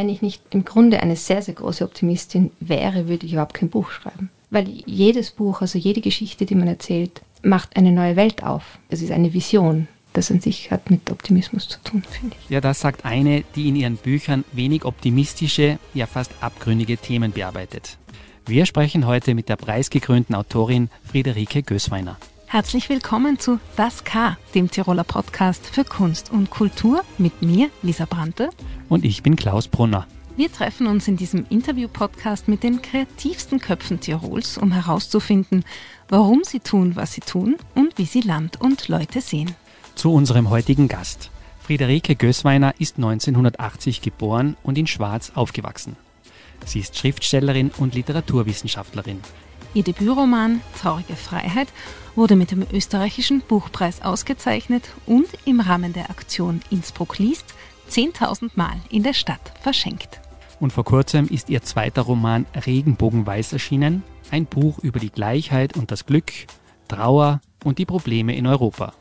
wenn ich nicht im Grunde eine sehr, sehr große Optimistin wäre, würde ich überhaupt kein Buch schreiben. Weil jedes Buch, also jede Geschichte, die man erzählt, macht eine neue Welt auf. Es ist eine Vision. Das an sich hat mit Optimismus zu tun, finde ich. Ja, das sagt eine, die in ihren Büchern wenig optimistische, ja fast abgründige Themen bearbeitet. Wir sprechen heute mit der preisgekrönten Autorin Friederike Gößweiner. Herzlich willkommen zu Das K, dem Tiroler Podcast für Kunst und Kultur mit mir, Lisa Brandte. Und ich bin Klaus Brunner. Wir treffen uns in diesem Interview-Podcast mit den kreativsten Köpfen Tirols, um herauszufinden, warum sie tun, was sie tun und wie sie Land und Leute sehen. Zu unserem heutigen Gast. Friederike Gößweiner ist 1980 geboren und in Schwarz aufgewachsen. Sie ist Schriftstellerin und Literaturwissenschaftlerin. Ihr Debütroman Traurige Freiheit wurde mit dem österreichischen Buchpreis ausgezeichnet und im Rahmen der Aktion Innsbruck liest 10.000 Mal in der Stadt verschenkt. Und vor kurzem ist ihr zweiter Roman Regenbogenweiß erschienen, ein Buch über die Gleichheit und das Glück, Trauer und die Probleme in Europa.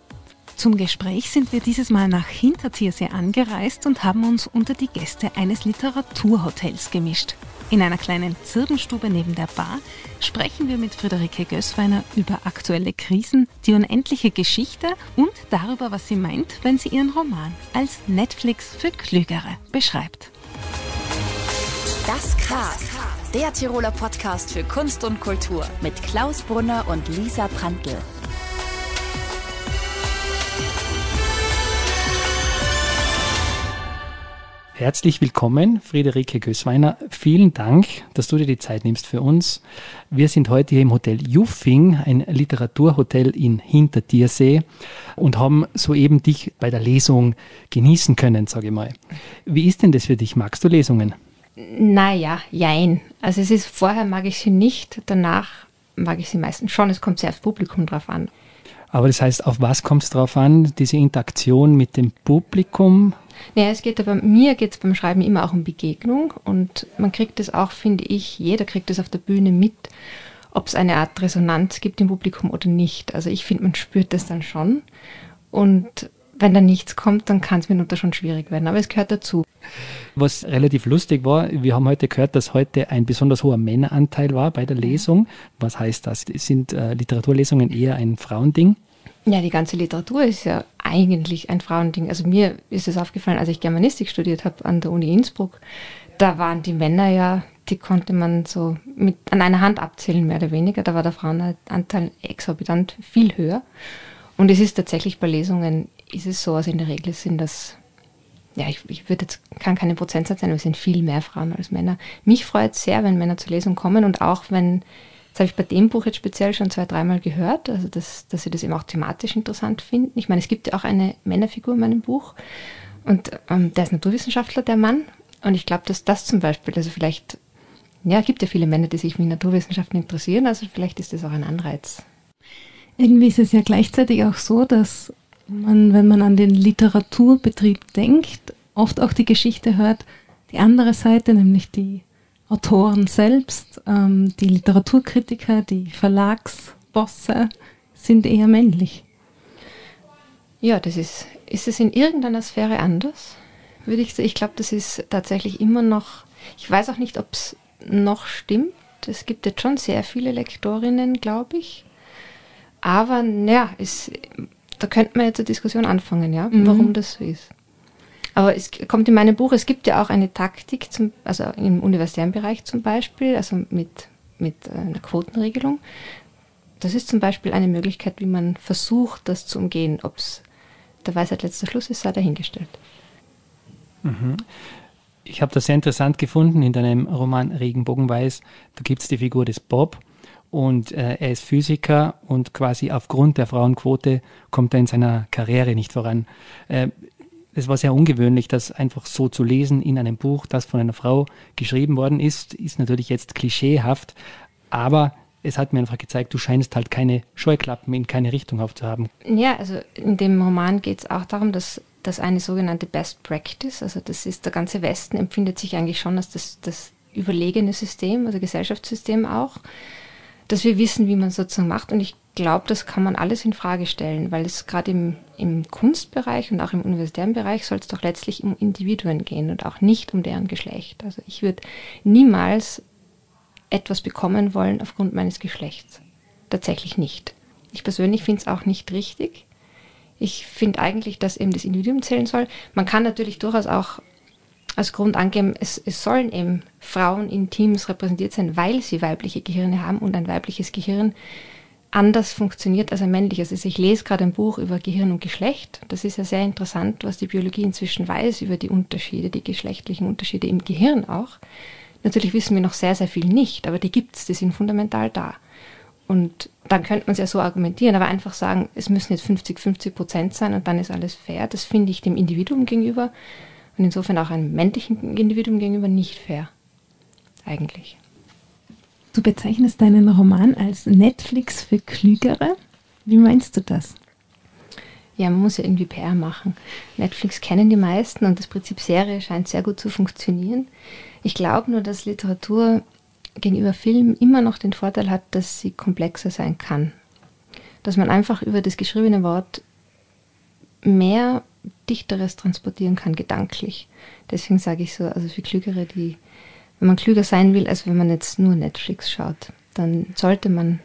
Zum Gespräch sind wir dieses Mal nach Hintertiersee angereist und haben uns unter die Gäste eines Literaturhotels gemischt. In einer kleinen Zirbenstube neben der Bar sprechen wir mit Friederike Gößweiner über aktuelle Krisen, die unendliche Geschichte und darüber, was sie meint, wenn sie ihren Roman als Netflix für Klügere beschreibt. Das K. Der Tiroler Podcast für Kunst und Kultur mit Klaus Brunner und Lisa Prantl. Herzlich willkommen, Friederike Gößweiner. Vielen Dank, dass du dir die Zeit nimmst für uns. Wir sind heute hier im Hotel Juffing, ein Literaturhotel in Hintertiersee und haben soeben dich bei der Lesung genießen können, sage ich mal. Wie ist denn das für dich? Magst du Lesungen? Naja, jein. Also es ist vorher mag ich sie nicht, danach mag ich sie meistens schon. Es kommt sehr aufs Publikum drauf an. Aber das heißt, auf was kommt es drauf an? Diese Interaktion mit dem Publikum? Naja, es geht aber, mir geht es beim Schreiben immer auch um Begegnung und man kriegt es auch, finde ich, jeder kriegt es auf der Bühne mit, ob es eine Art Resonanz gibt im Publikum oder nicht. Also ich finde, man spürt das dann schon und wenn da nichts kommt, dann kann es mitunter schon schwierig werden, aber es gehört dazu. Was relativ lustig war, wir haben heute gehört, dass heute ein besonders hoher Männeranteil war bei der Lesung. Was heißt das? Sind äh, Literaturlesungen eher ein Frauending? Ja, die ganze Literatur ist ja eigentlich ein Frauending. Also mir ist es aufgefallen, als ich Germanistik studiert habe an der Uni Innsbruck, da waren die Männer ja, die konnte man so mit, an einer Hand abzählen, mehr oder weniger. Da war der Frauenanteil exorbitant viel höher. Und es ist tatsächlich bei Lesungen, ist es so, also in der Regel sind das, ja, ich, ich würde jetzt, kann keine Prozentsatz sein, aber es sind viel mehr Frauen als Männer. Mich freut sehr, wenn Männer zur Lesung kommen und auch wenn das habe ich bei dem Buch jetzt speziell schon zwei, dreimal gehört, also dass, dass sie das eben auch thematisch interessant finden. Ich meine, es gibt ja auch eine Männerfigur in meinem Buch und ähm, der ist Naturwissenschaftler, der Mann. Und ich glaube, dass das zum Beispiel, also vielleicht, ja, gibt ja viele Männer, die sich für Naturwissenschaften interessieren, also vielleicht ist das auch ein Anreiz. Irgendwie ist es ja gleichzeitig auch so, dass man, wenn man an den Literaturbetrieb denkt, oft auch die Geschichte hört, die andere Seite, nämlich die Autoren selbst, ähm, die Literaturkritiker, die Verlagsbosse sind eher männlich. Ja, das ist, ist es in irgendeiner Sphäre anders? Würde ich sagen. Ich glaube, das ist tatsächlich immer noch, ich weiß auch nicht, ob es noch stimmt. Es gibt jetzt schon sehr viele Lektorinnen, glaube ich. Aber ja, es, da könnte man jetzt eine Diskussion anfangen, ja, mhm. warum das so ist. Aber es kommt in meinem Buch, es gibt ja auch eine Taktik, zum, also im universitären Bereich zum Beispiel, also mit, mit einer Quotenregelung. Das ist zum Beispiel eine Möglichkeit, wie man versucht, das zu umgehen. Ob es der Weisheit letzter Schluss ist, sei dahingestellt. Mhm. Ich habe das sehr interessant gefunden in deinem Roman Regenbogenweiß. Da gibt es die Figur des Bob und äh, er ist Physiker und quasi aufgrund der Frauenquote kommt er in seiner Karriere nicht voran. Äh, es war sehr ungewöhnlich, das einfach so zu lesen in einem Buch, das von einer Frau geschrieben worden ist, ist natürlich jetzt klischeehaft, aber es hat mir einfach gezeigt, du scheinst halt keine Scheuklappen in keine Richtung aufzuhaben. Ja, also in dem Roman geht es auch darum, dass, dass eine sogenannte Best Practice, also das ist der ganze Westen, empfindet sich eigentlich schon als das, das überlegene System, also Gesellschaftssystem auch, dass wir wissen, wie man sozusagen macht. Und ich glaube, das kann man alles in Frage stellen, weil es gerade im, im Kunstbereich und auch im universitären Bereich soll es doch letztlich um Individuen gehen und auch nicht um deren Geschlecht. Also ich würde niemals etwas bekommen wollen aufgrund meines Geschlechts. Tatsächlich nicht. Ich persönlich finde es auch nicht richtig. Ich finde eigentlich, dass eben das Individuum zählen soll. Man kann natürlich durchaus auch als Grund angeben, es, es sollen eben Frauen in Teams repräsentiert sein, weil sie weibliche Gehirne haben und ein weibliches Gehirn anders funktioniert als ein männliches. Also ich lese gerade ein Buch über Gehirn und Geschlecht. Das ist ja sehr interessant, was die Biologie inzwischen weiß über die Unterschiede, die geschlechtlichen Unterschiede im Gehirn auch. Natürlich wissen wir noch sehr, sehr viel nicht, aber die gibt es, die sind fundamental da. Und dann könnte man es ja so argumentieren, aber einfach sagen, es müssen jetzt 50, 50 Prozent sein und dann ist alles fair. Das finde ich dem Individuum gegenüber und insofern auch einem männlichen Individuum gegenüber nicht fair. Eigentlich. Du bezeichnest deinen Roman als Netflix für Klügere. Wie meinst du das? Ja, man muss ja irgendwie PR machen. Netflix kennen die meisten und das Prinzip Serie scheint sehr gut zu funktionieren. Ich glaube nur, dass Literatur gegenüber Film immer noch den Vorteil hat, dass sie komplexer sein kann. Dass man einfach über das geschriebene Wort mehr Dichteres transportieren kann, gedanklich. Deswegen sage ich so, also für Klügere, die, wenn man klüger sein will, als wenn man jetzt nur Netflix schaut, dann sollte man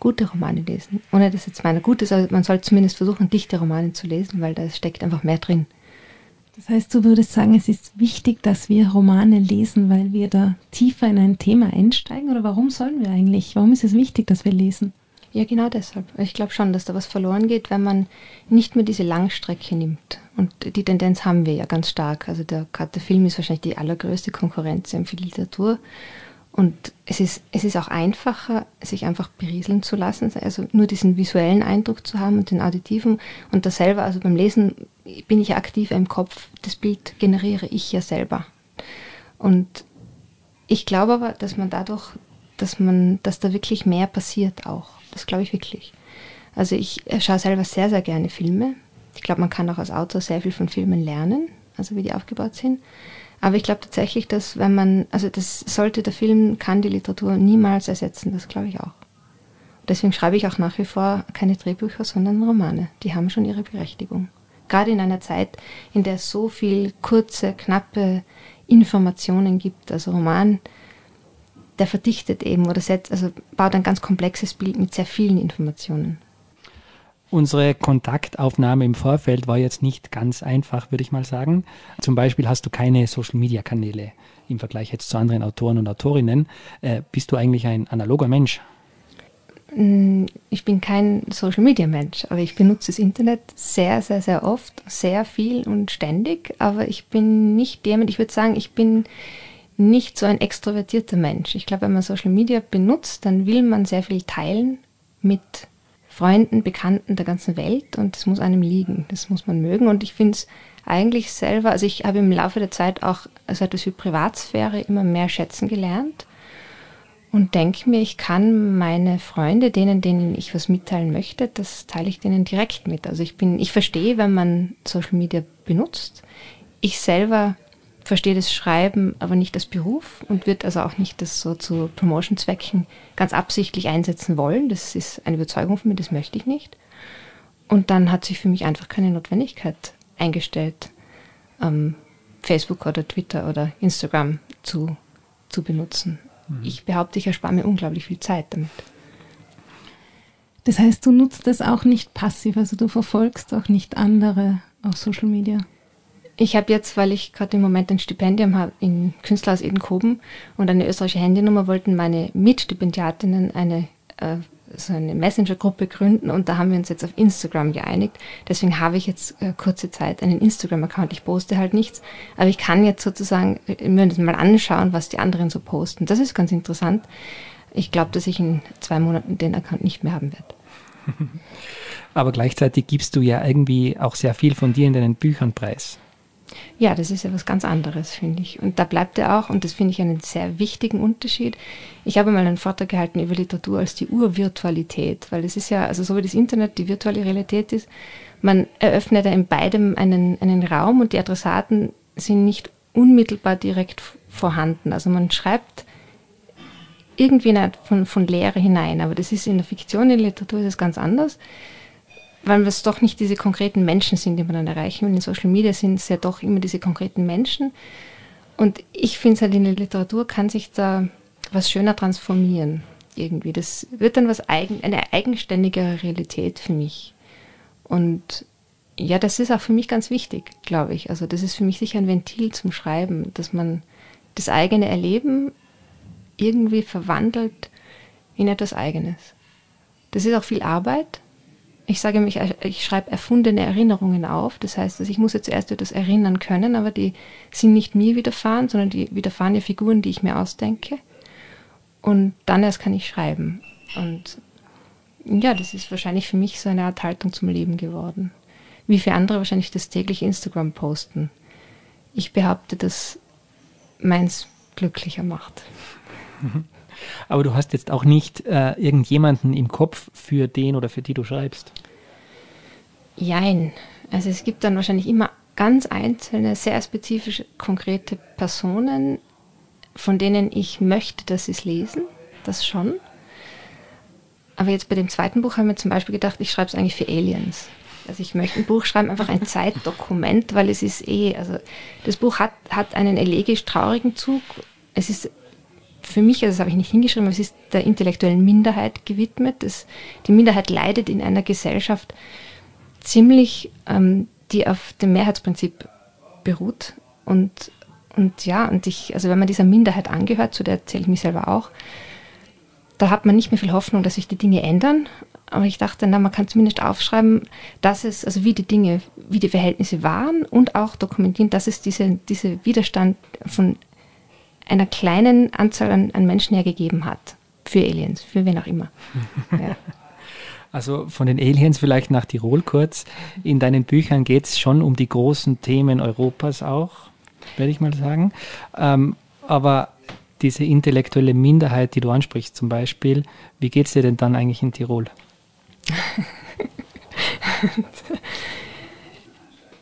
gute Romane lesen. Ohne dass jetzt meiner gut ist, aber man sollte zumindest versuchen, dichte Romane zu lesen, weil da steckt einfach mehr drin. Das heißt, du würdest sagen, es ist wichtig, dass wir Romane lesen, weil wir da tiefer in ein Thema einsteigen? Oder warum sollen wir eigentlich? Warum ist es wichtig, dass wir lesen? Ja, genau deshalb. Ich glaube schon, dass da was verloren geht, wenn man nicht mehr diese Langstrecke nimmt. Und die Tendenz haben wir ja ganz stark. Also der, der Film ist wahrscheinlich die allergrößte Konkurrenz für Literatur. Und es ist, es ist auch einfacher, sich einfach berieseln zu lassen, also nur diesen visuellen Eindruck zu haben und den auditiven. Und das selber, also beim Lesen bin ich ja aktiv im Kopf, das Bild generiere ich ja selber. Und ich glaube aber, dass man dadurch, dass man, dass da wirklich mehr passiert auch. Das glaube ich wirklich. Also ich schaue selber sehr, sehr gerne Filme. Ich glaube, man kann auch als Autor sehr viel von Filmen lernen, also wie die aufgebaut sind. Aber ich glaube tatsächlich, dass wenn man, also das sollte der Film, kann die Literatur niemals ersetzen, das glaube ich auch. Deswegen schreibe ich auch nach wie vor keine Drehbücher, sondern Romane. Die haben schon ihre Berechtigung. Gerade in einer Zeit, in der es so viel kurze, knappe Informationen gibt. Also Roman, der verdichtet eben oder setzt, also baut ein ganz komplexes Bild mit sehr vielen Informationen. Unsere Kontaktaufnahme im Vorfeld war jetzt nicht ganz einfach, würde ich mal sagen. Zum Beispiel hast du keine Social-Media-Kanäle im Vergleich jetzt zu anderen Autoren und Autorinnen. Äh, bist du eigentlich ein analoger Mensch? Mm, ich bin kein Social-Media-Mensch, aber ich benutze das Internet sehr, sehr, sehr oft, sehr viel und ständig. Aber ich bin nicht jemand, ich würde sagen, ich bin nicht so ein extrovertierter Mensch. Ich glaube, wenn man Social Media benutzt, dann will man sehr viel teilen mit Freunden, Bekannten der ganzen Welt und das muss einem liegen, das muss man mögen und ich finde es eigentlich selber, also ich habe im Laufe der Zeit auch so etwas wie Privatsphäre immer mehr schätzen gelernt und denke mir, ich kann meine Freunde, denen, denen ich was mitteilen möchte, das teile ich denen direkt mit. Also ich bin, ich verstehe, wenn man Social Media benutzt. Ich selber verstehe das Schreiben aber nicht als Beruf und wird also auch nicht das so zu Promotion-Zwecken ganz absichtlich einsetzen wollen. Das ist eine Überzeugung von mir, das möchte ich nicht. Und dann hat sich für mich einfach keine Notwendigkeit eingestellt, ähm, Facebook oder Twitter oder Instagram zu, zu benutzen. Mhm. Ich behaupte, ich erspare mir unglaublich viel Zeit damit. Das heißt, du nutzt das auch nicht passiv, also du verfolgst auch nicht andere auf Social Media. Ich habe jetzt, weil ich gerade im Moment ein Stipendium habe in Künstlerhaus Edenkoben und eine österreichische Handynummer, wollten meine Mitstipendiatinnen eine äh, so eine Messenger-Gruppe gründen und da haben wir uns jetzt auf Instagram geeinigt. Deswegen habe ich jetzt äh, kurze Zeit einen Instagram-Account. Ich poste halt nichts, aber ich kann jetzt sozusagen äh, mir das mal anschauen, was die anderen so posten. Das ist ganz interessant. Ich glaube, dass ich in zwei Monaten den Account nicht mehr haben werde. Aber gleichzeitig gibst du ja irgendwie auch sehr viel von dir in deinen Büchern preis. Ja, das ist ja was ganz anderes, finde ich. Und da bleibt er auch, und das finde ich einen sehr wichtigen Unterschied. Ich habe mal einen Vortrag gehalten über Literatur als die Urvirtualität, weil es ist ja, also so wie das Internet die virtuelle Realität ist, man eröffnet ja in beidem einen, einen Raum und die Adressaten sind nicht unmittelbar direkt vorhanden. Also man schreibt irgendwie eine Art von, von Lehre hinein. Aber das ist in der Fiktion, in der Literatur ist es ganz anders, weil es doch nicht diese konkreten Menschen sind, die man dann erreichen will. In Social Media sind es ja doch immer diese konkreten Menschen. Und ich finde es halt in der Literatur kann sich da was schöner transformieren irgendwie. Das wird dann was eigen, eine eigenständigere Realität für mich. Und ja, das ist auch für mich ganz wichtig, glaube ich. Also das ist für mich sicher ein Ventil zum Schreiben, dass man das eigene Erleben irgendwie verwandelt in etwas Eigenes. Das ist auch viel Arbeit. Ich sage mich, ich schreibe erfundene Erinnerungen auf. Das heißt, ich muss jetzt zuerst etwas erinnern können, aber die sind nicht mir widerfahren, sondern die widerfahren ja Figuren, die ich mir ausdenke. Und dann erst kann ich schreiben. Und ja, das ist wahrscheinlich für mich so eine Art Haltung zum Leben geworden. Wie für andere wahrscheinlich das täglich Instagram posten. Ich behaupte, dass meins glücklicher macht. Aber du hast jetzt auch nicht äh, irgendjemanden im Kopf, für den oder für die du schreibst. Jein. Also es gibt dann wahrscheinlich immer ganz einzelne, sehr spezifische, konkrete Personen, von denen ich möchte, dass sie es lesen. Das schon. Aber jetzt bei dem zweiten Buch haben wir zum Beispiel gedacht, ich schreibe es eigentlich für Aliens. Also ich möchte ein Buch schreiben, einfach ein Zeitdokument, weil es ist eh, also das Buch hat, hat einen elegisch traurigen Zug. Es ist für mich, also das habe ich nicht hingeschrieben, es ist der intellektuellen Minderheit gewidmet. Das, die Minderheit leidet in einer Gesellschaft ziemlich, ähm, die auf dem Mehrheitsprinzip beruht. Und, und ja, und ich, also wenn man dieser Minderheit angehört, zu der zähle ich mich selber auch, da hat man nicht mehr viel Hoffnung, dass sich die Dinge ändern. Aber ich dachte, na, man kann zumindest aufschreiben, dass es, also wie die Dinge, wie die Verhältnisse waren und auch dokumentieren, dass es diese, diese Widerstand von einer kleinen Anzahl an, an Menschen hergegeben hat. Für Aliens, für wen auch immer. Ja. Also von den Aliens vielleicht nach Tirol kurz. In deinen Büchern geht es schon um die großen Themen Europas auch, werde ich mal sagen. Ähm, aber diese intellektuelle Minderheit, die du ansprichst zum Beispiel, wie geht es dir denn dann eigentlich in Tirol?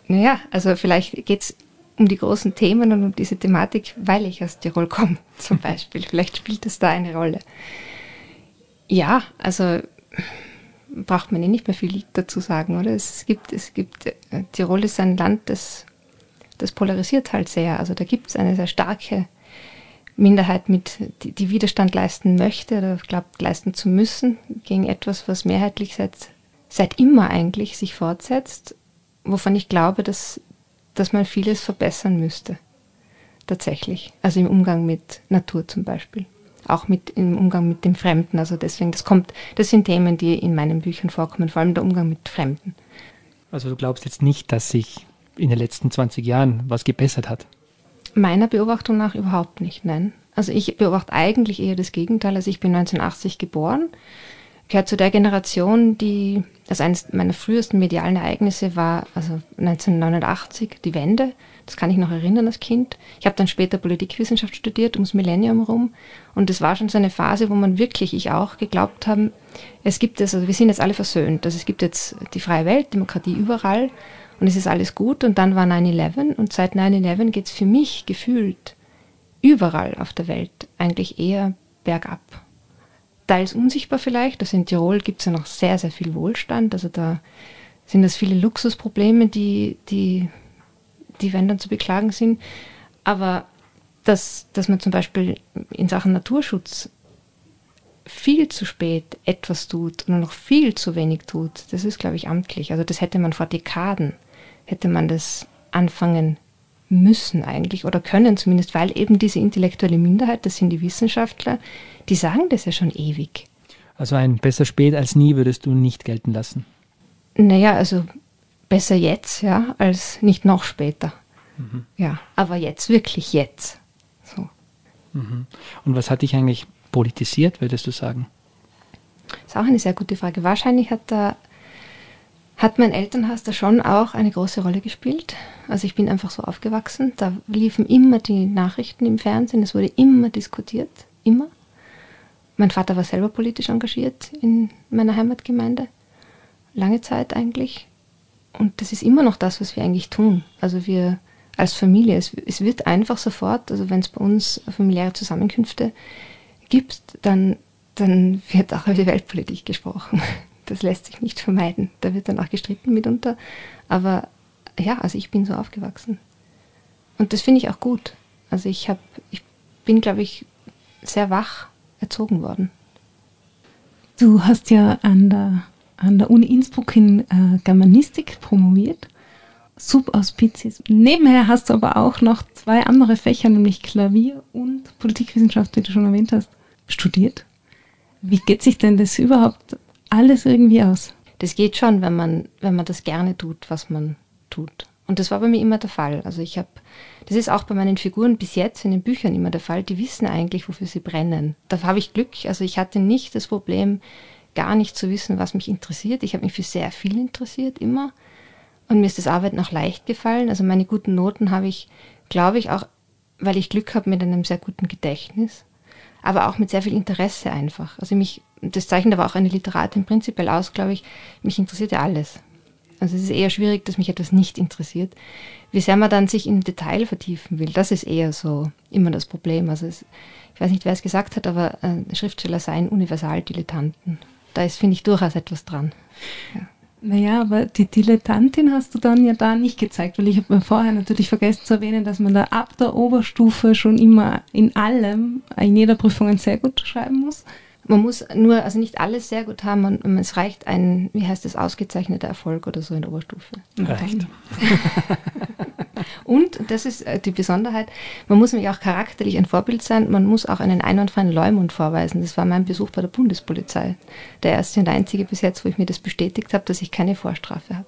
naja, also vielleicht geht es um die großen Themen und um diese Thematik, weil ich aus Tirol komme, zum Beispiel. Vielleicht spielt das da eine Rolle. Ja, also braucht man eh nicht mehr viel dazu sagen, oder? Es gibt, es gibt, äh, Tirol ist ein Land, das, das polarisiert halt sehr. Also da gibt es eine sehr starke Minderheit mit, die, die Widerstand leisten möchte oder glaubt, leisten zu müssen gegen etwas, was mehrheitlich seit, seit immer eigentlich sich fortsetzt, wovon ich glaube, dass, dass man vieles verbessern müsste. Tatsächlich. Also im Umgang mit Natur zum Beispiel. Auch mit, im Umgang mit dem Fremden. Also deswegen, das kommt, das sind Themen, die in meinen Büchern vorkommen, vor allem der Umgang mit Fremden. Also du glaubst jetzt nicht, dass sich in den letzten 20 Jahren was gebessert hat? Meiner Beobachtung nach überhaupt nicht, nein. Also ich beobachte eigentlich eher das Gegenteil. Also ich bin 1980 geboren, gehört zu der Generation, die, also eines meiner frühesten medialen Ereignisse war also 1989, die Wende. Das kann ich noch erinnern als Kind. Ich habe dann später Politikwissenschaft studiert, ums Millennium rum. Und es war schon so eine Phase, wo man wirklich, ich auch, geglaubt haben, es gibt es, also wir sind jetzt alle versöhnt. Also es gibt jetzt die freie Welt, Demokratie überall und es ist alles gut und dann war 9-11 und seit 9-11 geht es für mich gefühlt überall auf der Welt eigentlich eher bergab. Teils unsichtbar vielleicht, also in Tirol gibt es ja noch sehr, sehr viel Wohlstand, also da sind das viele Luxusprobleme, die, die, die wenn dann zu beklagen sind, aber dass, dass man zum Beispiel in Sachen Naturschutz viel zu spät etwas tut und noch viel zu wenig tut, das ist, glaube ich, amtlich. Also das hätte man vor Dekaden hätte man das anfangen müssen eigentlich oder können zumindest, weil eben diese intellektuelle Minderheit, das sind die Wissenschaftler, die sagen das ja schon ewig. Also ein besser spät als nie würdest du nicht gelten lassen? Naja, also besser jetzt, ja, als nicht noch später. Mhm. Ja, aber jetzt, wirklich jetzt. So. Mhm. Und was hat dich eigentlich politisiert, würdest du sagen? Das ist auch eine sehr gute Frage. Wahrscheinlich hat da hat mein Elternhaus da schon auch eine große Rolle gespielt. Also ich bin einfach so aufgewachsen. Da liefen immer die Nachrichten im Fernsehen. Es wurde immer diskutiert. Immer. Mein Vater war selber politisch engagiert in meiner Heimatgemeinde. Lange Zeit eigentlich. Und das ist immer noch das, was wir eigentlich tun. Also wir als Familie, es, es wird einfach sofort, also wenn es bei uns familiäre Zusammenkünfte gibst, dann, dann wird auch über die Weltpolitik gesprochen. Das lässt sich nicht vermeiden. Da wird dann auch gestritten mitunter. Aber ja, also ich bin so aufgewachsen. Und das finde ich auch gut. Also ich habe, ich bin, glaube ich, sehr wach erzogen worden. Du hast ja an der, an der Uni Innsbruck in äh, Germanistik promoviert. Subauspizis. Nebenher hast du aber auch noch zwei andere Fächer, nämlich Klavier und Politikwissenschaft, wie du schon erwähnt hast, studiert. Wie geht sich denn das überhaupt alles irgendwie aus? Das geht schon, wenn man, wenn man das gerne tut, was man tut. Und das war bei mir immer der Fall. Also ich habe, das ist auch bei meinen Figuren bis jetzt in den Büchern immer der Fall. Die wissen eigentlich, wofür sie brennen. Da habe ich Glück. Also ich hatte nicht das Problem, gar nicht zu wissen, was mich interessiert. Ich habe mich für sehr viel interessiert immer. Und mir ist das Arbeiten auch leicht gefallen. Also meine guten Noten habe ich, glaube ich, auch, weil ich Glück habe mit einem sehr guten Gedächtnis, aber auch mit sehr viel Interesse einfach. Also mich, das zeichnet aber auch eine Literatin prinzipiell aus, glaube ich, mich interessiert ja alles. Also es ist eher schwierig, dass mich etwas nicht interessiert. Wie sehr man dann sich im Detail vertiefen will, das ist eher so immer das Problem. Also es, ich weiß nicht, wer es gesagt hat, aber äh, Schriftsteller seien Universaldilettanten. Da ist, finde ich, durchaus etwas dran. Ja. Naja, aber die Dilettantin hast du dann ja da nicht gezeigt, weil ich habe mir vorher natürlich vergessen zu erwähnen, dass man da ab der Oberstufe schon immer in allem, in jeder Prüfung ein sehr gut schreiben muss. Man muss nur, also nicht alles sehr gut haben, man, es reicht ein, wie heißt das, ausgezeichneter Erfolg oder so in der Oberstufe. Reicht. Und, das ist äh, die Besonderheit, man muss nämlich auch charakterlich ein Vorbild sein, man muss auch einen einwandfreien Leumund vorweisen. Das war mein Besuch bei der Bundespolizei. Der erste und einzige bis jetzt, wo ich mir das bestätigt habe, dass ich keine Vorstrafe habe.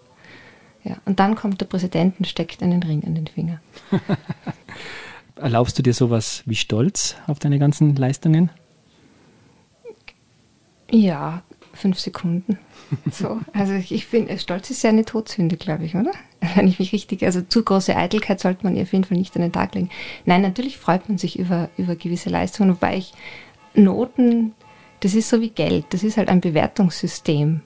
Ja, und dann kommt der Präsident und steckt einen Ring an den Finger. Erlaubst du dir sowas wie Stolz auf deine ganzen Leistungen? Ja, fünf Sekunden. So, also ich finde, Stolz ist ja eine Todsünde, glaube ich, oder? Wenn ich mich richtig, also zu große Eitelkeit sollte man ihr auf jeden Fall nicht an den Tag legen. Nein, natürlich freut man sich über, über gewisse Leistungen, wobei ich Noten, das ist so wie Geld, das ist halt ein Bewertungssystem.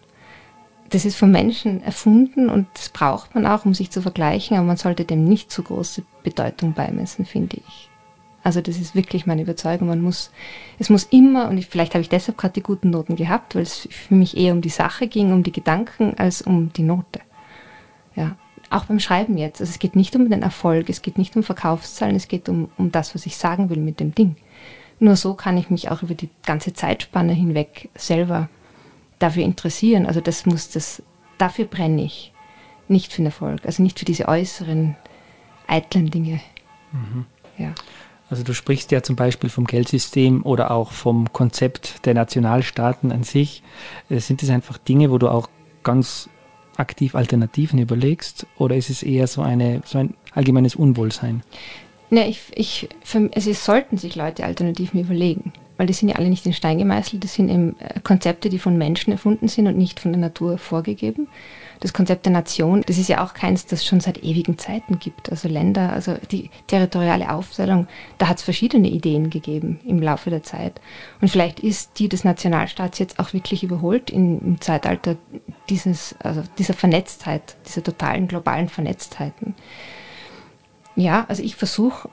Das ist von Menschen erfunden und das braucht man auch, um sich zu vergleichen, aber man sollte dem nicht zu große Bedeutung beimessen, finde ich. Also das ist wirklich meine Überzeugung. Man muss, es muss immer, und ich, vielleicht habe ich deshalb gerade die guten Noten gehabt, weil es für mich eher um die Sache ging, um die Gedanken, als um die Note. Ja, auch beim Schreiben jetzt. Also es geht nicht um den Erfolg, es geht nicht um Verkaufszahlen, es geht um, um das, was ich sagen will mit dem Ding. Nur so kann ich mich auch über die ganze Zeitspanne hinweg selber dafür interessieren. Also das muss das, dafür brenne ich. Nicht für den Erfolg, also nicht für diese äußeren, eitlen Dinge. Mhm. Ja. Also du sprichst ja zum Beispiel vom Geldsystem oder auch vom Konzept der Nationalstaaten an sich. Äh, sind das einfach Dinge, wo du auch ganz aktiv Alternativen überlegst oder ist es eher so, eine, so ein allgemeines Unwohlsein? Ne, ich, ich, für, also es sollten sich Leute Alternativen überlegen, weil die sind ja alle nicht in Stein gemeißelt, das sind eben äh, Konzepte, die von Menschen erfunden sind und nicht von der Natur vorgegeben das Konzept der Nation, das ist ja auch keins, das schon seit ewigen Zeiten gibt. Also Länder, also die territoriale Aufteilung, da hat es verschiedene Ideen gegeben im Laufe der Zeit. Und vielleicht ist die des Nationalstaats jetzt auch wirklich überholt in, im Zeitalter dieses, also dieser Vernetztheit, dieser totalen globalen Vernetztheiten. Ja, also ich versuche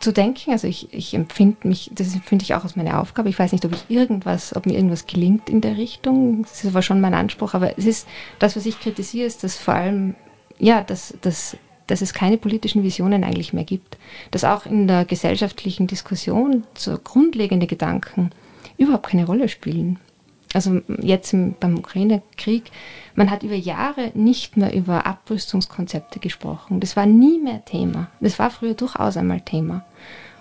zu denken. Also ich, ich empfinde mich, das empfinde ich auch als meine Aufgabe. Ich weiß nicht, ob ich irgendwas, ob mir irgendwas gelingt in der Richtung. Das ist aber schon mein Anspruch. Aber es ist, das, was ich kritisiere, ist, dass vor allem, ja, dass, dass, dass es keine politischen Visionen eigentlich mehr gibt. Dass auch in der gesellschaftlichen Diskussion so grundlegende Gedanken überhaupt keine Rolle spielen also jetzt im, beim Ukraine-Krieg, man hat über Jahre nicht mehr über Abrüstungskonzepte gesprochen. Das war nie mehr Thema. Das war früher durchaus einmal Thema.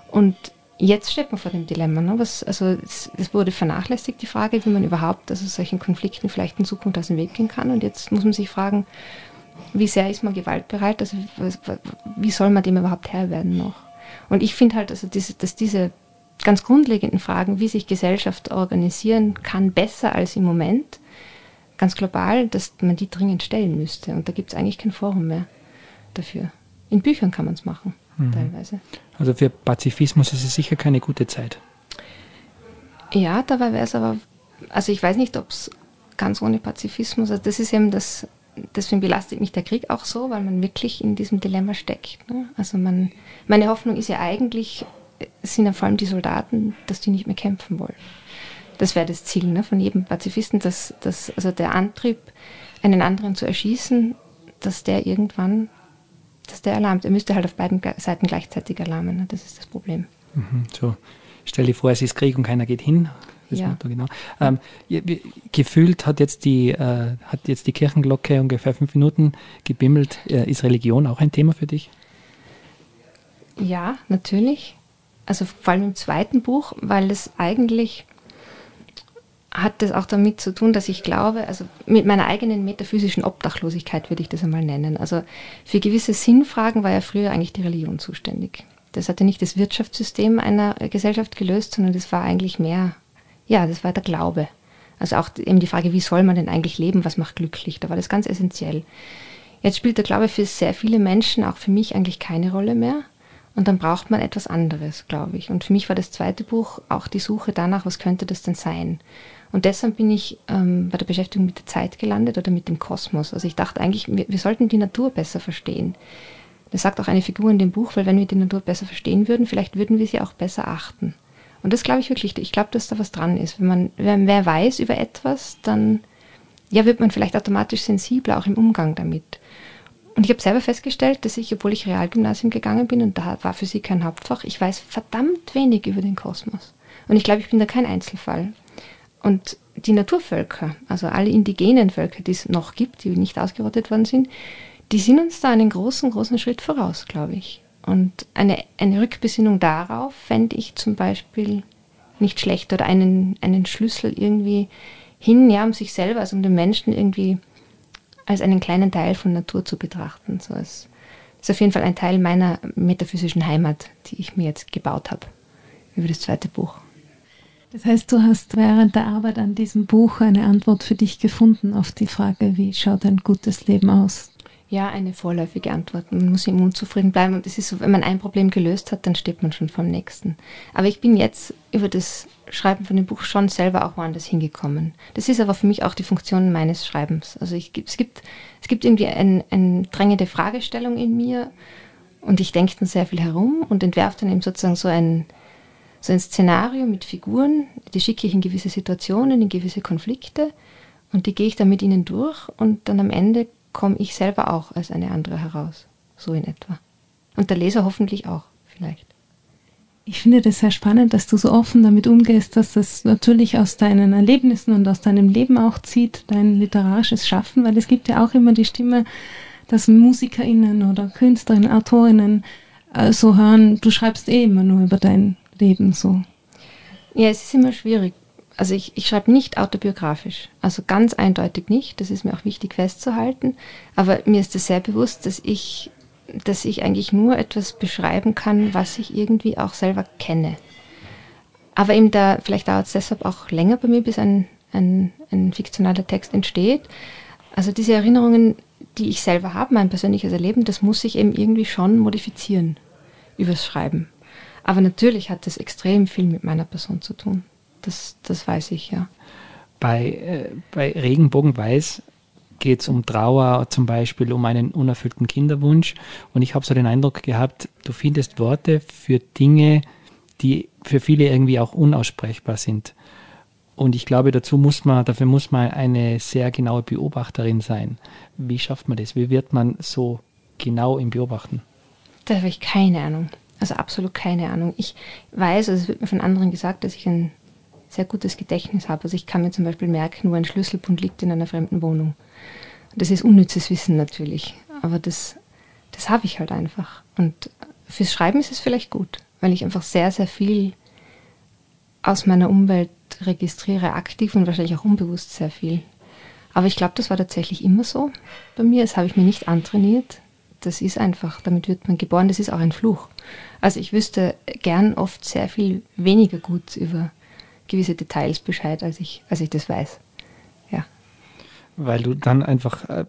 Und jetzt steht man vor dem Dilemma. Ne? Was, also es, es, wurde vernachlässigt, die Frage, wie man überhaupt also solchen Konflikten vielleicht in Zukunft aus dem Weg gehen kann. Und jetzt muss man sich fragen, wie sehr ist man gewaltbereit? Also wie soll man dem überhaupt Herr werden noch? Und ich finde halt, also diese, dass diese ganz grundlegenden Fragen, wie sich Gesellschaft organisieren kann, besser als im Moment, ganz global, dass man die dringend stellen müsste. Und da gibt es eigentlich kein Forum mehr dafür. In Büchern kann man es machen, mhm. teilweise. Also für Pazifismus ist es sicher keine gute Zeit. Ja, dabei wäre es aber, also ich weiß nicht, ob es ganz ohne Pazifismus, also das ist eben das, deswegen belastet mich der Krieg auch so, weil man wirklich in diesem Dilemma steckt. Ne? Also man, meine Hoffnung ist ja eigentlich, sind ja vor allem die Soldaten, dass die nicht mehr kämpfen wollen. Das wäre das Ziel ne, von jedem Pazifisten, dass, dass also der Antrieb, einen anderen zu erschießen, dass der irgendwann, dass der erlahmt. Er müsste halt auf beiden Seiten gleichzeitig erlahmen. Ne? Das ist das Problem. Mhm, so, stell dir vor, es ist Krieg und keiner geht hin. Das ja. Motto, genau. Ähm, gefühlt hat jetzt, die, äh, hat jetzt die Kirchenglocke ungefähr fünf Minuten gebimmelt. Äh, ist Religion auch ein Thema für dich? Ja, natürlich. Also vor allem im zweiten Buch, weil es eigentlich hat das auch damit zu tun, dass ich glaube, also mit meiner eigenen metaphysischen Obdachlosigkeit würde ich das einmal nennen. Also für gewisse Sinnfragen war ja früher eigentlich die Religion zuständig. Das hatte nicht das Wirtschaftssystem einer Gesellschaft gelöst, sondern das war eigentlich mehr, ja, das war der Glaube. Also auch eben die Frage, wie soll man denn eigentlich leben, was macht glücklich, da war das ganz essentiell. Jetzt spielt der Glaube für sehr viele Menschen, auch für mich eigentlich keine Rolle mehr. Und dann braucht man etwas anderes, glaube ich. Und für mich war das zweite Buch auch die Suche danach, was könnte das denn sein? Und deshalb bin ich ähm, bei der Beschäftigung mit der Zeit gelandet oder mit dem Kosmos. Also ich dachte eigentlich, wir, wir sollten die Natur besser verstehen. Das sagt auch eine Figur in dem Buch, weil wenn wir die Natur besser verstehen würden, vielleicht würden wir sie auch besser achten. Und das glaube ich wirklich. Ich glaube, dass da was dran ist. Wenn man, wenn wer weiß über etwas, dann ja, wird man vielleicht automatisch sensibler auch im Umgang damit. Und ich habe selber festgestellt, dass ich, obwohl ich Realgymnasium gegangen bin und da war Physik kein Hauptfach, ich weiß verdammt wenig über den Kosmos. Und ich glaube, ich bin da kein Einzelfall. Und die Naturvölker, also alle indigenen Völker, die es noch gibt, die nicht ausgerottet worden sind, die sind uns da einen großen, großen Schritt voraus, glaube ich. Und eine, eine Rückbesinnung darauf fände ich zum Beispiel nicht schlecht oder einen, einen Schlüssel irgendwie hin, ja, um sich selber, also um den Menschen irgendwie als einen kleinen Teil von Natur zu betrachten. So das ist auf jeden Fall ein Teil meiner metaphysischen Heimat, die ich mir jetzt gebaut habe über das zweite Buch. Das heißt, du hast während der Arbeit an diesem Buch eine Antwort für dich gefunden auf die Frage, wie schaut ein gutes Leben aus? Ja, eine vorläufige Antwort. Man muss im unzufrieden bleiben. Und es ist so, wenn man ein Problem gelöst hat, dann steht man schon vom nächsten. Aber ich bin jetzt über das Schreiben von dem Buch schon selber auch woanders hingekommen. Das ist aber für mich auch die Funktion meines Schreibens. Also ich, es, gibt, es gibt irgendwie eine ein drängende Fragestellung in mir und ich denke dann sehr viel herum und entwerfe dann eben sozusagen so ein, so ein Szenario mit Figuren, die schicke ich in gewisse Situationen, in gewisse Konflikte und die gehe ich dann mit ihnen durch und dann am Ende komme ich selber auch als eine andere heraus. So in etwa. Und der Leser hoffentlich auch, vielleicht. Ich finde das sehr spannend, dass du so offen damit umgehst, dass das natürlich aus deinen Erlebnissen und aus deinem Leben auch zieht, dein literarisches Schaffen, weil es gibt ja auch immer die Stimme, dass MusikerInnen oder Künstlerinnen, AutorInnen äh, so hören, du schreibst eh immer nur über dein Leben so. Ja, es ist immer schwierig also ich, ich schreibe nicht autobiografisch, also ganz eindeutig nicht, das ist mir auch wichtig festzuhalten, aber mir ist es sehr bewusst, dass ich, dass ich eigentlich nur etwas beschreiben kann, was ich irgendwie auch selber kenne. Aber eben da, vielleicht dauert es deshalb auch länger bei mir, bis ein, ein, ein fiktionaler Text entsteht. Also diese Erinnerungen, die ich selber habe, mein persönliches Erleben, das muss ich eben irgendwie schon modifizieren übers Schreiben. Aber natürlich hat das extrem viel mit meiner Person zu tun das, das weiß ich, ja. Bei, äh, bei Regenbogenweiß geht es um Trauer, zum Beispiel um einen unerfüllten Kinderwunsch. Und ich habe so den Eindruck gehabt, du findest Worte für Dinge, die für viele irgendwie auch unaussprechbar sind. Und ich glaube, dazu muss man, dafür muss man eine sehr genaue Beobachterin sein. Wie schafft man das? Wie wird man so genau im Beobachten? Da habe ich keine Ahnung. Also absolut keine Ahnung. Ich weiß, also es wird mir von anderen gesagt, dass ich ein sehr gutes Gedächtnis habe. Also ich kann mir zum Beispiel merken, wo ein Schlüsselbund liegt in einer fremden Wohnung. Das ist unnützes Wissen natürlich, aber das, das habe ich halt einfach. Und fürs Schreiben ist es vielleicht gut, weil ich einfach sehr, sehr viel aus meiner Umwelt registriere, aktiv und wahrscheinlich auch unbewusst sehr viel. Aber ich glaube, das war tatsächlich immer so bei mir. Das habe ich mir nicht antrainiert. Das ist einfach, damit wird man geboren. Das ist auch ein Fluch. Also ich wüsste gern oft sehr viel weniger gut über gewisse Details Bescheid, als ich, als ich das weiß. Ja. Weil du dann einfach, äh,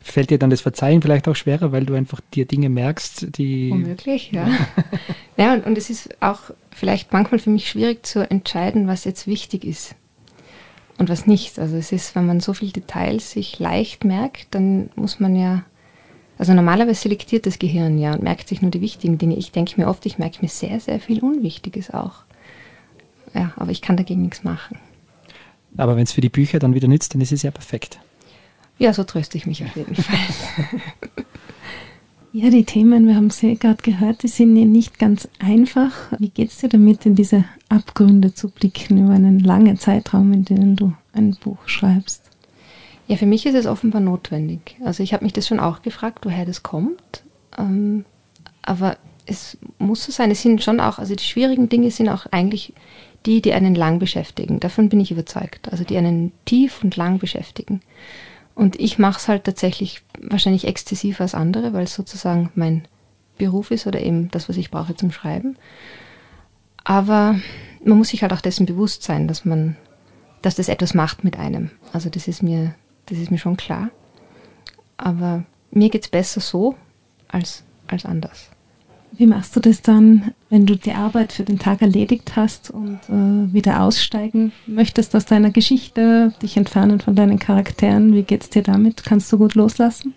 fällt dir dann das Verzeihen vielleicht auch schwerer, weil du einfach dir Dinge merkst, die. Womöglich, ja. ja, und, und es ist auch vielleicht manchmal für mich schwierig zu entscheiden, was jetzt wichtig ist und was nicht. Also es ist, wenn man so viele Details sich leicht merkt, dann muss man ja Also normalerweise selektiert das Gehirn ja und merkt sich nur die wichtigen Dinge. Ich denke mir oft, ich merke mir sehr, sehr viel Unwichtiges auch. Ja, aber ich kann dagegen nichts machen. Aber wenn es für die Bücher dann wieder nützt, dann ist es ja perfekt. Ja, so tröste ich mich auf jeden Fall. Ja, die Themen, wir haben es ja gerade gehört, die sind ja nicht ganz einfach. Wie geht es dir damit, in diese Abgründe zu blicken über einen langen Zeitraum, in dem du ein Buch schreibst? Ja, für mich ist es offenbar notwendig. Also ich habe mich das schon auch gefragt, woher das kommt. Ähm, aber es muss so sein. Es sind schon auch, also die schwierigen Dinge sind auch eigentlich die, die einen lang beschäftigen. Davon bin ich überzeugt. Also die einen tief und lang beschäftigen. Und ich mache es halt tatsächlich wahrscheinlich exzessiver als andere, weil es sozusagen mein Beruf ist oder eben das, was ich brauche zum Schreiben. Aber man muss sich halt auch dessen bewusst sein, dass man, dass das etwas macht mit einem. Also das ist mir, das ist mir schon klar. Aber mir geht es besser so als, als anders. Wie machst du das dann, wenn du die Arbeit für den Tag erledigt hast und äh, wieder aussteigen möchtest aus deiner Geschichte, dich entfernen von deinen Charakteren? Wie geht es dir damit? Kannst du gut loslassen?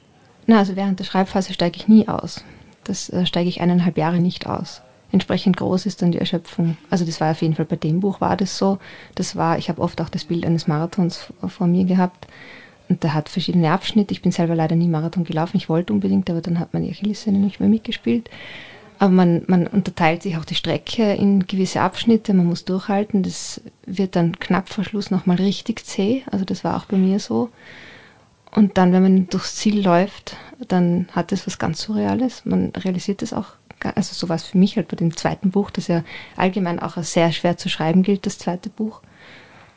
Na, also während der Schreibphase steige ich nie aus. Das äh, steige ich eineinhalb Jahre nicht aus. Entsprechend groß ist dann die Erschöpfung. Also das war auf jeden Fall bei dem Buch war das so. Das war, ich habe oft auch das Bild eines Marathons vor mir gehabt. Und der hat verschiedene Abschnitte. Ich bin selber leider nie Marathon gelaufen. Ich wollte unbedingt, aber dann hat meine Achillessehne nicht mehr mitgespielt. Aber man, man unterteilt sich auch die Strecke in gewisse Abschnitte, man muss durchhalten. Das wird dann knapp vor Schluss nochmal richtig zäh. Also das war auch bei mir so. Und dann, wenn man durchs Ziel läuft, dann hat es was ganz Surreales. Man realisiert es auch, also so war es für mich halt bei dem zweiten Buch, das ja allgemein auch als sehr schwer zu schreiben gilt, das zweite Buch.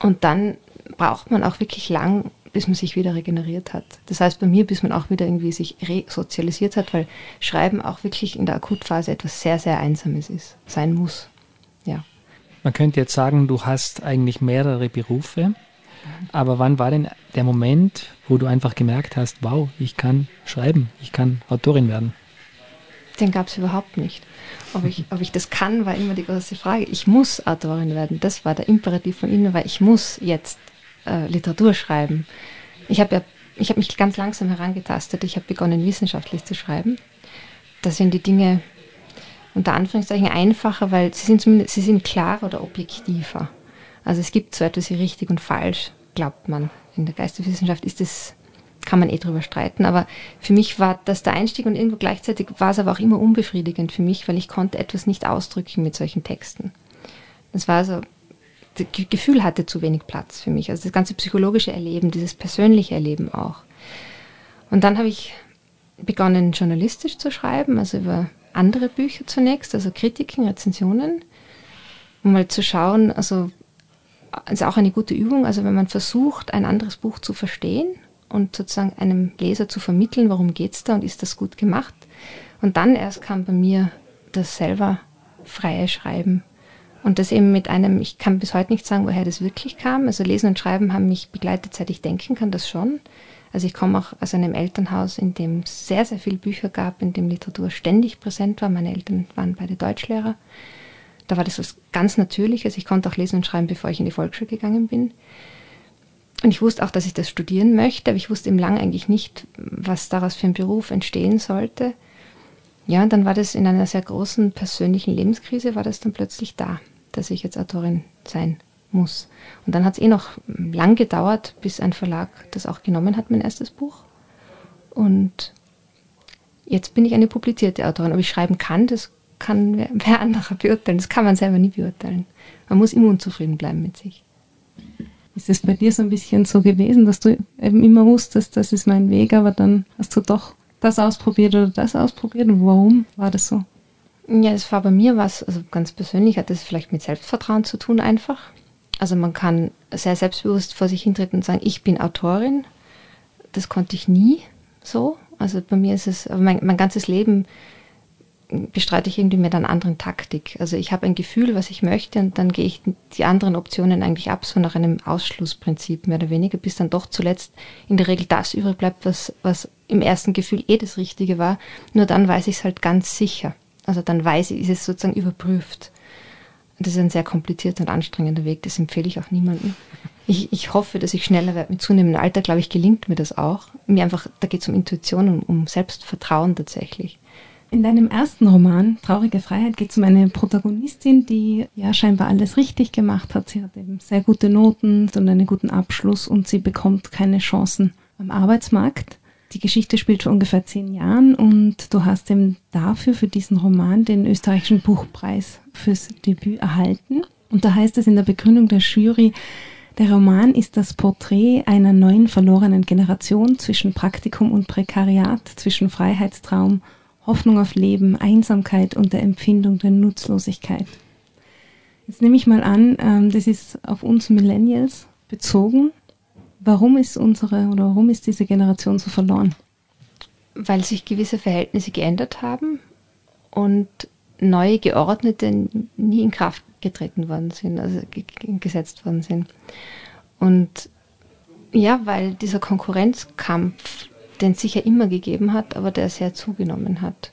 Und dann braucht man auch wirklich lang, bis man sich wieder regeneriert hat. Das heißt bei mir, bis man auch wieder irgendwie sich resozialisiert hat, weil Schreiben auch wirklich in der Akutphase etwas sehr, sehr Einsames ist, sein muss. Ja. Man könnte jetzt sagen, du hast eigentlich mehrere Berufe, aber wann war denn der Moment, wo du einfach gemerkt hast, wow, ich kann schreiben, ich kann Autorin werden? Den gab es überhaupt nicht. Ob ich, ob ich das kann, war immer die große Frage. Ich muss Autorin werden. Das war der Imperativ von ihnen, weil ich muss jetzt äh, Literatur schreiben. Ich habe ja, ich mich ganz langsam herangetastet. Ich habe begonnen, wissenschaftlich zu schreiben. Da sind die Dinge unter Anführungszeichen einfacher, weil sie sind sie sind klarer oder objektiver. Also es gibt so etwas wie richtig und falsch, glaubt man. In der Geisteswissenschaft ist es, kann man eh drüber streiten, aber für mich war das der Einstieg und irgendwo gleichzeitig war es aber auch immer unbefriedigend für mich, weil ich konnte etwas nicht ausdrücken mit solchen Texten. Das war also Gefühl hatte zu wenig Platz für mich. Also das ganze psychologische Erleben, dieses persönliche Erleben auch. Und dann habe ich begonnen, journalistisch zu schreiben, also über andere Bücher zunächst, also Kritiken, Rezensionen, um mal zu schauen, also ist auch eine gute Übung, also wenn man versucht, ein anderes Buch zu verstehen und sozusagen einem Leser zu vermitteln, worum es da und ist das gut gemacht. Und dann erst kam bei mir das selber freie Schreiben und das eben mit einem, ich kann bis heute nicht sagen, woher das wirklich kam. Also Lesen und Schreiben haben mich begleitet, seit ich denken kann, das schon. Also ich komme auch aus einem Elternhaus, in dem es sehr, sehr viele Bücher gab, in dem Literatur ständig präsent war. Meine Eltern waren beide Deutschlehrer. Da war das was ganz Natürliches. Ich konnte auch lesen und schreiben, bevor ich in die Volksschule gegangen bin. Und ich wusste auch, dass ich das studieren möchte, aber ich wusste eben lang eigentlich nicht, was daraus für ein Beruf entstehen sollte. Ja, und dann war das in einer sehr großen persönlichen Lebenskrise, war das dann plötzlich da dass ich jetzt Autorin sein muss. Und dann hat es eh noch lang gedauert, bis ein Verlag das auch genommen hat, mein erstes Buch. Und jetzt bin ich eine publizierte Autorin. Ob ich schreiben kann, das kann wer, wer anderer beurteilen. Das kann man selber nie beurteilen. Man muss immer unzufrieden bleiben mit sich. Ist es bei dir so ein bisschen so gewesen, dass du eben immer wusstest, das ist mein Weg, aber dann hast du doch das ausprobiert oder das ausprobiert? Und warum war das so? Ja, es war bei mir was, also ganz persönlich hat das vielleicht mit Selbstvertrauen zu tun einfach. Also man kann sehr selbstbewusst vor sich hintreten und sagen, ich bin Autorin. Das konnte ich nie so. Also bei mir ist es, mein, mein ganzes Leben bestreite ich irgendwie mit einer anderen Taktik. Also ich habe ein Gefühl, was ich möchte und dann gehe ich die anderen Optionen eigentlich ab, so nach einem Ausschlussprinzip mehr oder weniger, bis dann doch zuletzt in der Regel das übrig bleibt, was, was im ersten Gefühl eh das Richtige war. Nur dann weiß ich es halt ganz sicher. Also dann weiß ich, ist es sozusagen überprüft. Das ist ein sehr komplizierter und anstrengender Weg, das empfehle ich auch niemandem. Ich, ich hoffe, dass ich schneller werde. Mit zunehmendem Alter, glaube ich, gelingt mir das auch. Mir einfach, da geht es um Intuition und um Selbstvertrauen tatsächlich. In deinem ersten Roman, Traurige Freiheit, geht es um eine Protagonistin, die ja scheinbar alles richtig gemacht hat. Sie hat eben sehr gute Noten und einen guten Abschluss und sie bekommt keine Chancen am Arbeitsmarkt. Die Geschichte spielt vor ungefähr zehn Jahren und du hast eben dafür, für diesen Roman, den österreichischen Buchpreis fürs Debüt erhalten. Und da heißt es in der Begründung der Jury, der Roman ist das Porträt einer neuen verlorenen Generation zwischen Praktikum und Prekariat, zwischen Freiheitstraum, Hoffnung auf Leben, Einsamkeit und der Empfindung der Nutzlosigkeit. Jetzt nehme ich mal an, ähm, das ist auf uns Millennials bezogen. Warum ist unsere oder warum ist diese Generation so verloren? Weil sich gewisse Verhältnisse geändert haben und neue geordnete nie in Kraft getreten worden sind, also gesetzt worden sind. Und ja, weil dieser Konkurrenzkampf, den es sicher immer gegeben hat, aber der sehr zugenommen hat.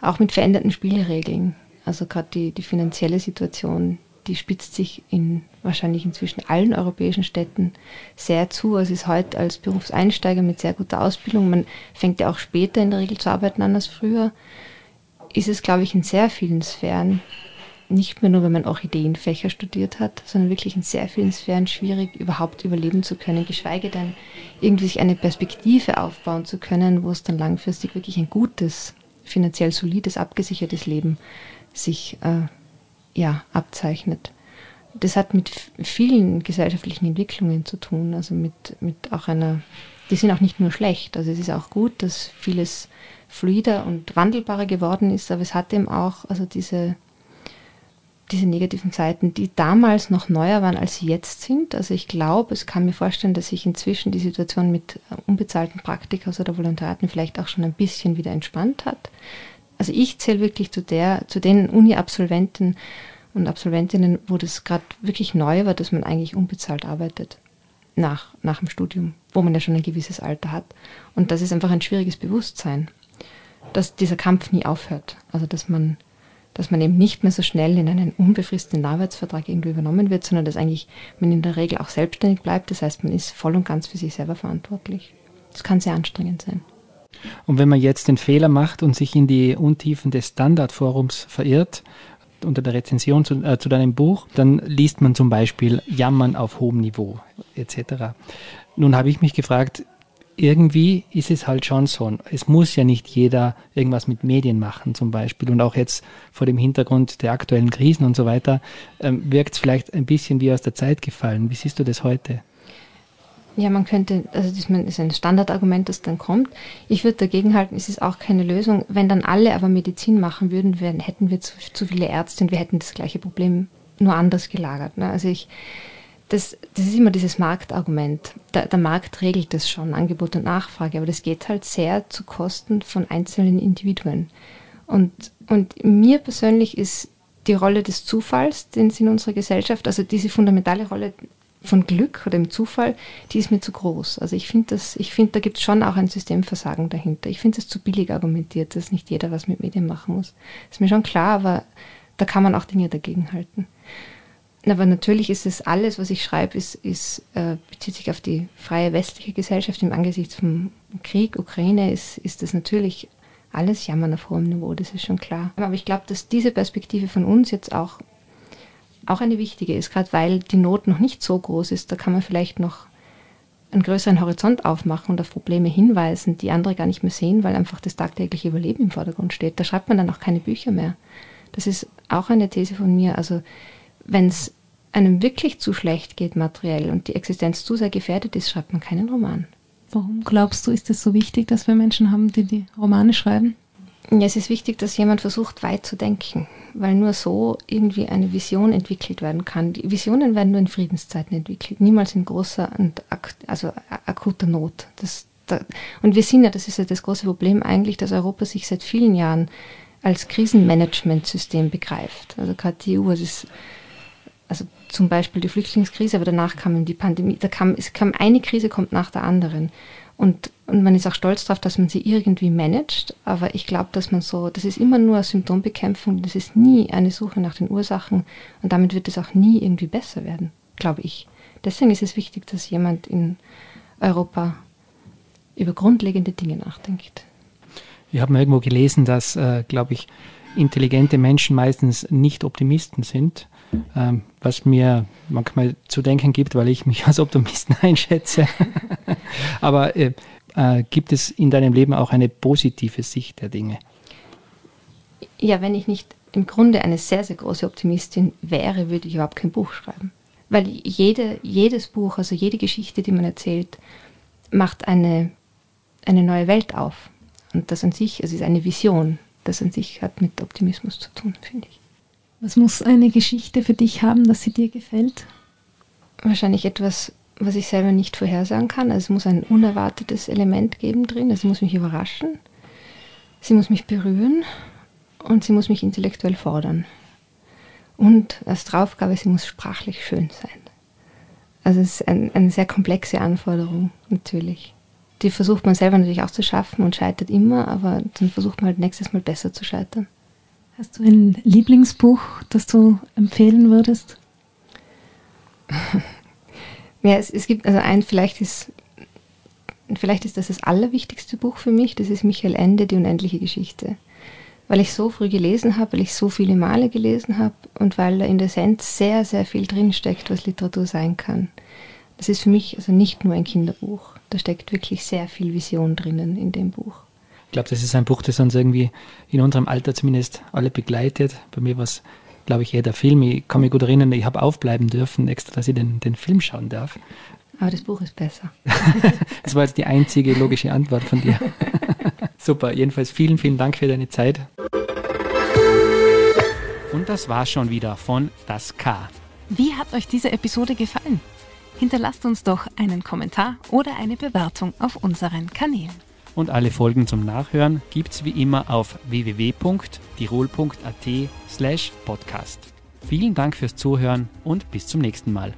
Auch mit veränderten Spielregeln. Also gerade die, die finanzielle Situation, die spitzt sich in wahrscheinlich inzwischen allen europäischen Städten sehr zu. Also ist heute als Berufseinsteiger mit sehr guter Ausbildung, man fängt ja auch später in der Regel zu arbeiten an als früher, ist es, glaube ich, in sehr vielen Sphären, nicht mehr nur, wenn man Orchideenfächer studiert hat, sondern wirklich in sehr vielen Sphären schwierig, überhaupt überleben zu können, geschweige denn irgendwie sich eine Perspektive aufbauen zu können, wo es dann langfristig wirklich ein gutes, finanziell solides, abgesichertes Leben sich äh, ja, abzeichnet. Das hat mit vielen gesellschaftlichen Entwicklungen zu tun, also mit, mit auch einer, die sind auch nicht nur schlecht, also es ist auch gut, dass vieles fluider und wandelbarer geworden ist, aber es hat eben auch, also diese, diese negativen Seiten, die damals noch neuer waren, als sie jetzt sind. Also ich glaube, es kann mir vorstellen, dass sich inzwischen die Situation mit unbezahlten Praktikas oder Volontariaten vielleicht auch schon ein bisschen wieder entspannt hat also ich zähle wirklich zu der, zu den Uni-Absolventen und Absolventinnen, wo das gerade wirklich neu war, dass man eigentlich unbezahlt arbeitet nach, nach dem Studium, wo man ja schon ein gewisses Alter hat. Und das ist einfach ein schwieriges Bewusstsein, dass dieser Kampf nie aufhört. Also dass man, dass man eben nicht mehr so schnell in einen unbefristeten Arbeitsvertrag irgendwie übernommen wird, sondern dass eigentlich man in der Regel auch selbstständig bleibt. Das heißt, man ist voll und ganz für sich selber verantwortlich. Das kann sehr anstrengend sein. Und wenn man jetzt den Fehler macht und sich in die Untiefen des Standardforums verirrt, unter der Rezension zu, äh, zu deinem Buch, dann liest man zum Beispiel Jammern auf hohem Niveau etc. Nun habe ich mich gefragt, irgendwie ist es halt schon so. Es muss ja nicht jeder irgendwas mit Medien machen zum Beispiel. Und auch jetzt vor dem Hintergrund der aktuellen Krisen und so weiter, ähm, wirkt es vielleicht ein bisschen wie aus der Zeit gefallen. Wie siehst du das heute? Ja, man könnte, also das ist ein Standardargument, das dann kommt. Ich würde dagegen halten, es ist auch keine Lösung. Wenn dann alle aber Medizin machen würden, wären, hätten wir zu, zu viele Ärzte und wir hätten das gleiche Problem nur anders gelagert. Ne? Also ich, das, das ist immer dieses Marktargument. Der, der Markt regelt das schon, Angebot und Nachfrage, aber das geht halt sehr zu Kosten von einzelnen Individuen. Und, und mir persönlich ist die Rolle des Zufalls, den es in unserer Gesellschaft, also diese fundamentale Rolle von Glück oder im Zufall, die ist mir zu groß. Also ich finde das, ich finde, da gibt es schon auch ein Systemversagen dahinter. Ich finde es zu billig argumentiert, dass nicht jeder was mit Medien machen muss. Ist mir schon klar, aber da kann man auch Dinge dagegen halten. Aber natürlich ist es alles, was ich schreibe, ist, ist, äh, bezieht sich auf die freie westliche Gesellschaft. Im Angesichts vom Krieg, Ukraine, ist, ist das natürlich alles Jammern auf hohem Niveau, das ist schon klar. Aber ich glaube, dass diese Perspektive von uns jetzt auch auch eine wichtige ist, gerade weil die Not noch nicht so groß ist. Da kann man vielleicht noch einen größeren Horizont aufmachen und auf Probleme hinweisen, die andere gar nicht mehr sehen, weil einfach das tagtägliche Überleben im Vordergrund steht. Da schreibt man dann auch keine Bücher mehr. Das ist auch eine These von mir. Also wenn es einem wirklich zu schlecht geht materiell und die Existenz zu sehr gefährdet ist, schreibt man keinen Roman. Warum glaubst du, ist es so wichtig, dass wir Menschen haben, die die Romane schreiben? Ja, es ist wichtig, dass jemand versucht, weit zu denken, weil nur so irgendwie eine Vision entwickelt werden kann. Die Visionen werden nur in Friedenszeiten entwickelt, niemals in großer und ak also akuter Not. Das, da, und wir sind ja, das ist ja das große Problem eigentlich, dass Europa sich seit vielen Jahren als Krisenmanagementsystem begreift. Also gerade die EU, ist, also zum Beispiel die Flüchtlingskrise, aber danach kam die Pandemie, da kam, es kam eine Krise kommt nach der anderen. Und, und man ist auch stolz darauf, dass man sie irgendwie managt. Aber ich glaube, dass man so, das ist immer nur Symptombekämpfung, das ist nie eine Suche nach den Ursachen. Und damit wird es auch nie irgendwie besser werden, glaube ich. Deswegen ist es wichtig, dass jemand in Europa über grundlegende Dinge nachdenkt. Ich habe mal irgendwo gelesen, dass, äh, glaube ich, intelligente Menschen meistens nicht Optimisten sind, ähm, was mir manchmal zu denken gibt, weil ich mich als Optimisten einschätze. Aber äh, äh, gibt es in deinem Leben auch eine positive Sicht der Dinge? Ja, wenn ich nicht im Grunde eine sehr, sehr große Optimistin wäre, würde ich überhaupt kein Buch schreiben. Weil jede, jedes Buch, also jede Geschichte, die man erzählt, macht eine, eine neue Welt auf. Und das an sich, es ist eine Vision, das an sich hat mit Optimismus zu tun, finde ich. Was muss eine Geschichte für dich haben, dass sie dir gefällt? Wahrscheinlich etwas, was ich selber nicht vorhersagen kann. Also es muss ein unerwartetes Element geben drin. Sie muss mich überraschen. Sie muss mich berühren und sie muss mich intellektuell fordern. Und als Draufgabe, sie muss sprachlich schön sein. Also es ist ein, eine sehr komplexe Anforderung, natürlich. Die versucht man selber natürlich auch zu schaffen und scheitert immer, aber dann versucht man halt nächstes Mal besser zu scheitern. Hast du ein Lieblingsbuch, das du empfehlen würdest? ja, es, es gibt, also ein, vielleicht ist, vielleicht ist das das allerwichtigste Buch für mich, das ist Michael Ende, Die unendliche Geschichte. Weil ich so früh gelesen habe, weil ich so viele Male gelesen habe und weil da in der Essenz sehr, sehr viel drinsteckt, was Literatur sein kann. Das ist für mich also nicht nur ein Kinderbuch. Da steckt wirklich sehr viel Vision drinnen in dem Buch. Ich glaube, das ist ein Buch, das uns irgendwie in unserem Alter zumindest alle begleitet. Bei mir war es, glaube ich, eher der Film. Ich kann mich gut erinnern, ich habe aufbleiben dürfen, extra, dass ich den, den Film schauen darf. Aber das Buch ist besser. das war jetzt die einzige logische Antwort von dir. Super, jedenfalls vielen, vielen Dank für deine Zeit. Und das war schon wieder von Das K. Wie hat euch diese Episode gefallen? Hinterlasst uns doch einen Kommentar oder eine Bewertung auf unseren Kanälen und alle Folgen zum Nachhören gibt's wie immer auf www.tirol.at slash podcast. Vielen Dank fürs Zuhören und bis zum nächsten Mal.